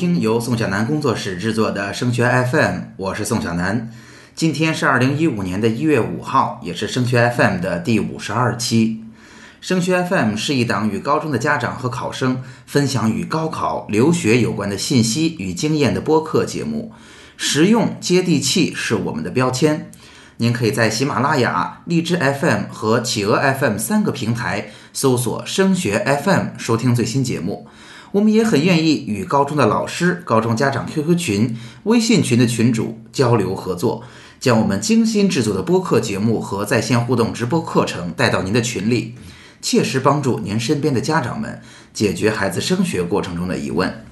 听由宋小南工作室制作的升学 FM，我是宋小南。今天是二零一五年的一月五号，也是升学 FM 的第五十二期。升学 FM 是一档与高中的家长和考生分享与高考、留学有关的信息与经验的播客节目，实用接地气是我们的标签。您可以在喜马拉雅、荔枝 FM 和企鹅 FM 三个平台搜索“升学 FM” 收听最新节目。我们也很愿意与高中的老师、高中家长 QQ 群、微信群的群主交流合作，将我们精心制作的播客节目和在线互动直播课程带到您的群里，切实帮助您身边的家长们解决孩子升学过程中的疑问。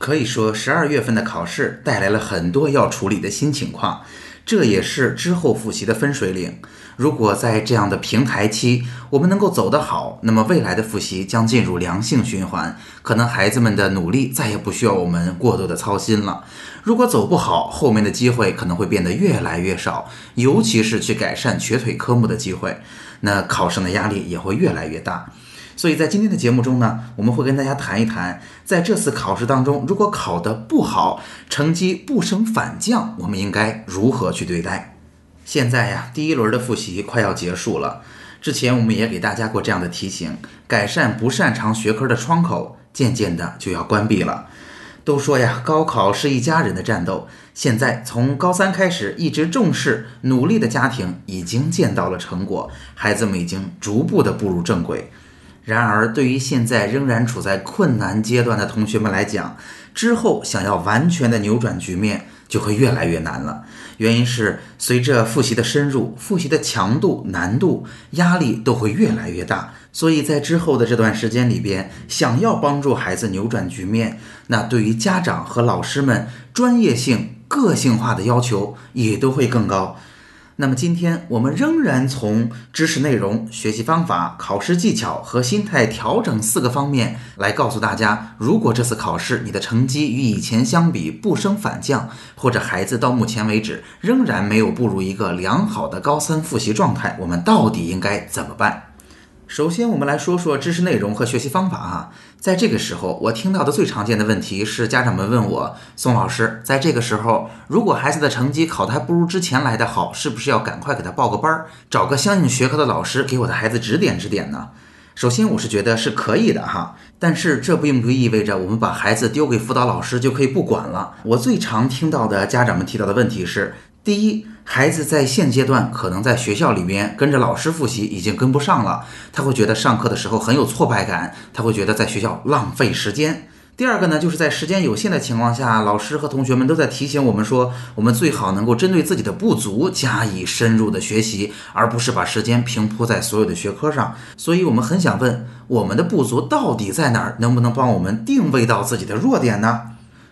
可以说，十二月份的考试带来了很多要处理的新情况。这也是之后复习的分水岭。如果在这样的平台期，我们能够走得好，那么未来的复习将进入良性循环，可能孩子们的努力再也不需要我们过多的操心了。如果走不好，后面的机会可能会变得越来越少，尤其是去改善瘸腿科目的机会，那考生的压力也会越来越大。所以在今天的节目中呢，我们会跟大家谈一谈，在这次考试当中，如果考得不好，成绩不升反降，我们应该如何去对待？现在呀，第一轮的复习快要结束了。之前我们也给大家过这样的提醒：改善不擅长学科的窗口，渐渐的就要关闭了。都说呀，高考是一家人的战斗。现在从高三开始，一直重视努力的家庭已经见到了成果，孩子们已经逐步的步入正轨。然而，对于现在仍然处在困难阶段的同学们来讲，之后想要完全的扭转局面就会越来越难了。原因是随着复习的深入，复习的强度、难度、压力都会越来越大。所以在之后的这段时间里边，想要帮助孩子扭转局面，那对于家长和老师们专业性、个性化的要求也都会更高。那么今天我们仍然从知识内容、学习方法、考试技巧和心态调整四个方面来告诉大家：如果这次考试你的成绩与以前相比不升反降，或者孩子到目前为止仍然没有步入一个良好的高三复习状态，我们到底应该怎么办？首先，我们来说说知识内容和学习方法啊。在这个时候，我听到的最常见的问题是，家长们问我：“宋老师，在这个时候，如果孩子的成绩考得还不如之前来的好，是不是要赶快给他报个班儿，找个相应学科的老师给我的孩子指点指点呢？”首先，我是觉得是可以的哈，但是这并不意味着我们把孩子丢给辅导老师就可以不管了。我最常听到的家长们提到的问题是：第一，孩子在现阶段可能在学校里边跟着老师复习已经跟不上了，他会觉得上课的时候很有挫败感，他会觉得在学校浪费时间。第二个呢，就是在时间有限的情况下，老师和同学们都在提醒我们说，我们最好能够针对自己的不足加以深入的学习，而不是把时间平铺在所有的学科上。所以，我们很想问，我们的不足到底在哪儿？能不能帮我们定位到自己的弱点呢？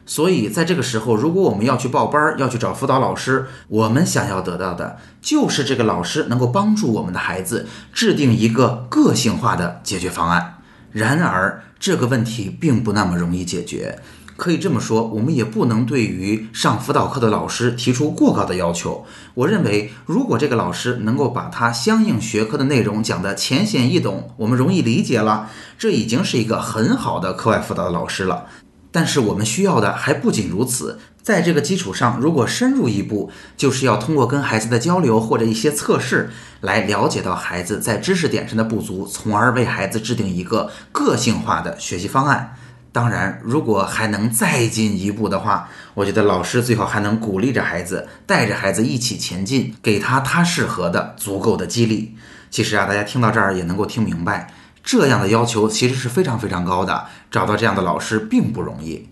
所以，在这个时候，如果我们要去报班儿，要去找辅导老师，我们想要得到的就是这个老师能够帮助我们的孩子制定一个个性化的解决方案。然而，这个问题并不那么容易解决。可以这么说，我们也不能对于上辅导课的老师提出过高的要求。我认为，如果这个老师能够把他相应学科的内容讲得浅显易懂，我们容易理解了，这已经是一个很好的课外辅导的老师了。但是我们需要的还不仅如此，在这个基础上，如果深入一步，就是要通过跟孩子的交流或者一些测试，来了解到孩子在知识点上的不足，从而为孩子制定一个个性化的学习方案。当然，如果还能再进一步的话，我觉得老师最好还能鼓励着孩子，带着孩子一起前进，给他他适合的足够的激励。其实啊，大家听到这儿也能够听明白。这样的要求其实是非常非常高的，找到这样的老师并不容易，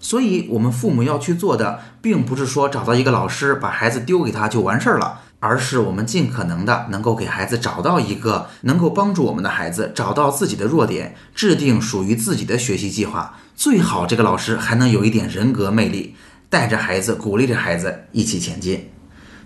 所以我们父母要去做的，并不是说找到一个老师把孩子丢给他就完事儿了，而是我们尽可能的能够给孩子找到一个能够帮助我们的孩子找到自己的弱点，制定属于自己的学习计划。最好这个老师还能有一点人格魅力，带着孩子，鼓励着孩子一起前进。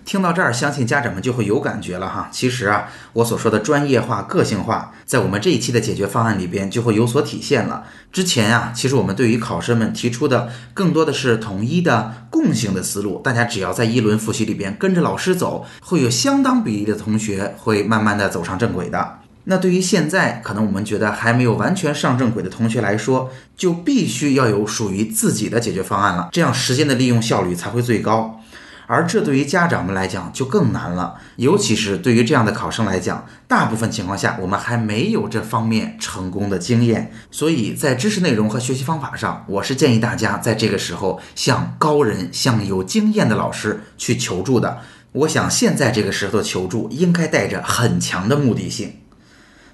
听到这儿，相信家长们就会有感觉了哈。其实啊，我所说的专业化、个性化，在我们这一期的解决方案里边就会有所体现了。之前啊，其实我们对于考生们提出的更多的是统一的、共性的思路，大家只要在一轮复习里边跟着老师走，会有相当比例的同学会慢慢的走上正轨的。那对于现在可能我们觉得还没有完全上正轨的同学来说，就必须要有属于自己的解决方案了，这样时间的利用效率才会最高。而这对于家长们来讲就更难了，尤其是对于这样的考生来讲，大部分情况下我们还没有这方面成功的经验，所以在知识内容和学习方法上，我是建议大家在这个时候向高人、向有经验的老师去求助的。我想现在这个时候的求助应该带着很强的目的性。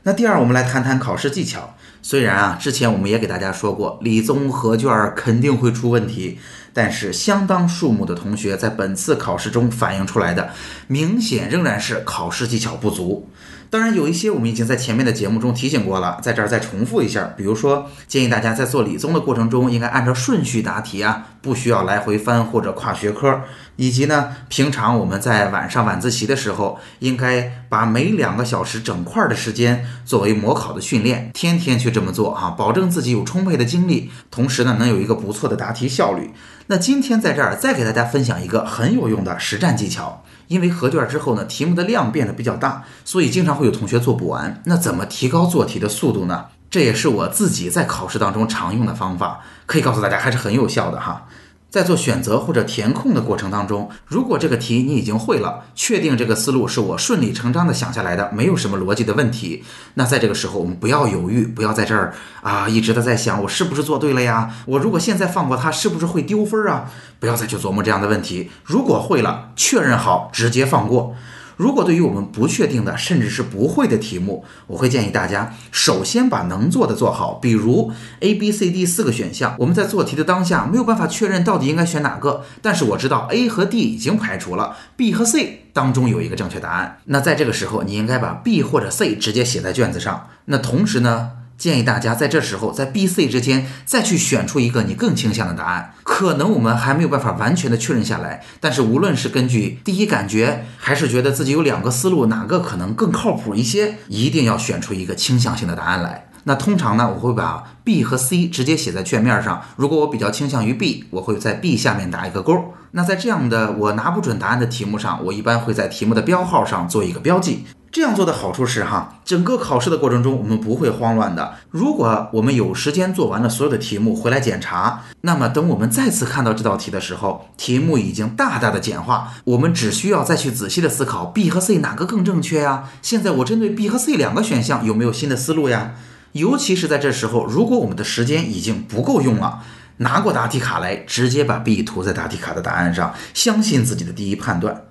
那第二，我们来谈谈考试技巧。虽然啊，之前我们也给大家说过，理综合卷肯定会出问题。但是，相当数目的同学在本次考试中反映出来的，明显仍然是考试技巧不足。当然，有一些我们已经在前面的节目中提醒过了，在这儿再重复一下。比如说，建议大家在做理综的过程中，应该按照顺序答题啊，不需要来回翻或者跨学科。以及呢，平常我们在晚上晚自习的时候，应该把每两个小时整块的时间作为模考的训练，天天去这么做啊，保证自己有充沛的精力，同时呢，能有一个不错的答题效率。那今天在这儿再给大家分享一个很有用的实战技巧，因为合卷之后呢，题目的量变得比较大，所以经常会有同学做不完。那怎么提高做题的速度呢？这也是我自己在考试当中常用的方法，可以告诉大家还是很有效的哈。在做选择或者填空的过程当中，如果这个题你已经会了，确定这个思路是我顺理成章的想下来的，没有什么逻辑的问题，那在这个时候我们不要犹豫，不要在这儿啊一直的在想我是不是做对了呀？我如果现在放过他，是不是会丢分啊？不要再去琢磨这样的问题。如果会了，确认好，直接放过。如果对于我们不确定的，甚至是不会的题目，我会建议大家首先把能做的做好。比如 A、B、C、D 四个选项，我们在做题的当下没有办法确认到底应该选哪个，但是我知道 A 和 D 已经排除了，B 和 C 当中有一个正确答案。那在这个时候，你应该把 B 或者 C 直接写在卷子上。那同时呢？建议大家在这时候，在 B、C 之间再去选出一个你更倾向的答案。可能我们还没有办法完全的确认下来，但是无论是根据第一感觉，还是觉得自己有两个思路，哪个可能更靠谱一些，一定要选出一个倾向性的答案来。那通常呢，我会把 B 和 C 直接写在卷面上。如果我比较倾向于 B，我会在 B 下面打一个勾。那在这样的我拿不准答案的题目上，我一般会在题目的标号上做一个标记。这样做的好处是哈，整个考试的过程中我们不会慌乱的。如果我们有时间做完了所有的题目回来检查，那么等我们再次看到这道题的时候，题目已经大大的简化，我们只需要再去仔细的思考 B 和 C 哪个更正确呀？现在我针对 B 和 C 两个选项有没有新的思路呀？尤其是在这时候，如果我们的时间已经不够用了，拿过答题卡来，直接把 B 涂在答题卡的答案上，相信自己的第一判断。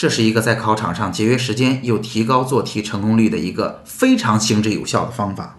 这是一个在考场上节约时间又提高做题成功率的一个非常行之有效的方法。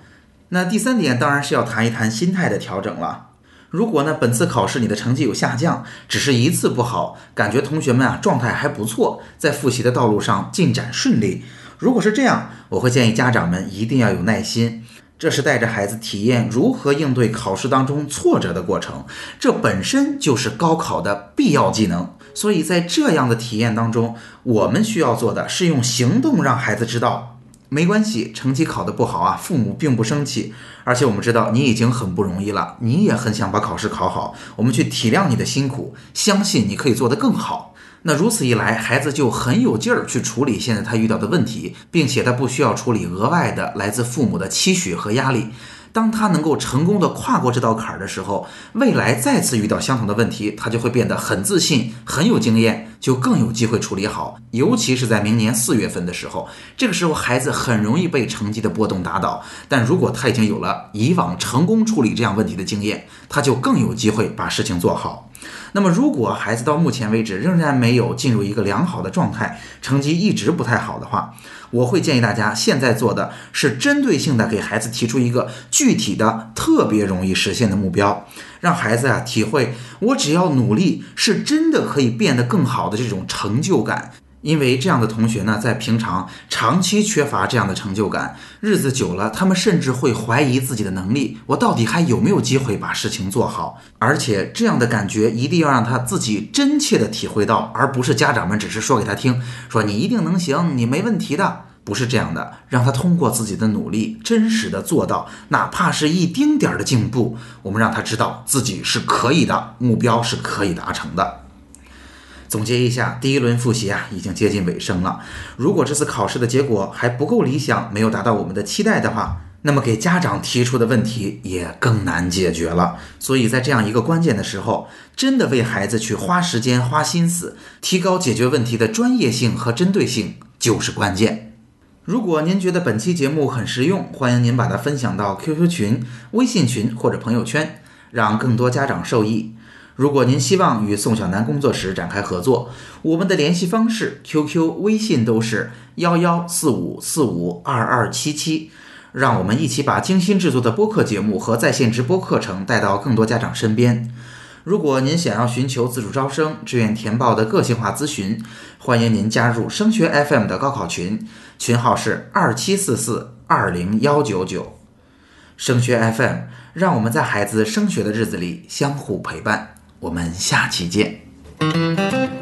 那第三点当然是要谈一谈心态的调整了。如果呢本次考试你的成绩有下降，只是一次不好，感觉同学们啊状态还不错，在复习的道路上进展顺利。如果是这样，我会建议家长们一定要有耐心，这是带着孩子体验如何应对考试当中挫折的过程，这本身就是高考的必要技能。所以在这样的体验当中，我们需要做的是用行动让孩子知道，没关系，成绩考得不好啊，父母并不生气，而且我们知道你已经很不容易了，你也很想把考试考好，我们去体谅你的辛苦，相信你可以做得更好。那如此一来，孩子就很有劲儿去处理现在他遇到的问题，并且他不需要处理额外的来自父母的期许和压力。当他能够成功的跨过这道坎儿的时候，未来再次遇到相同的问题，他就会变得很自信、很有经验，就更有机会处理好。尤其是在明年四月份的时候，这个时候孩子很容易被成绩的波动打倒。但如果他已经有了以往成功处理这样问题的经验，他就更有机会把事情做好。那么，如果孩子到目前为止仍然没有进入一个良好的状态，成绩一直不太好的话，我会建议大家现在做的是针对性的给孩子提出一个具体的、特别容易实现的目标，让孩子啊体会我只要努力，是真的可以变得更好的这种成就感。因为这样的同学呢，在平常长期缺乏这样的成就感，日子久了，他们甚至会怀疑自己的能力，我到底还有没有机会把事情做好？而且这样的感觉一定要让他自己真切的体会到，而不是家长们只是说给他听，说你一定能行，你没问题的，不是这样的，让他通过自己的努力，真实的做到，哪怕是一丁点儿的进步，我们让他知道自己是可以的，目标是可以达成的。总结一下，第一轮复习啊，已经接近尾声了。如果这次考试的结果还不够理想，没有达到我们的期待的话，那么给家长提出的问题也更难解决了。所以在这样一个关键的时候，真的为孩子去花时间、花心思，提高解决问题的专业性和针对性就是关键。如果您觉得本期节目很实用，欢迎您把它分享到 QQ 群、微信群或者朋友圈，让更多家长受益。如果您希望与宋小南工作室展开合作，我们的联系方式 QQ、微信都是幺幺四五四五二二七七，让我们一起把精心制作的播客节目和在线直播课程带到更多家长身边。如果您想要寻求自主招生、志愿填报的个性化咨询，欢迎您加入升学 FM 的高考群，群号是二七四四二零幺九九。升学 FM，让我们在孩子升学的日子里相互陪伴。我们下期见。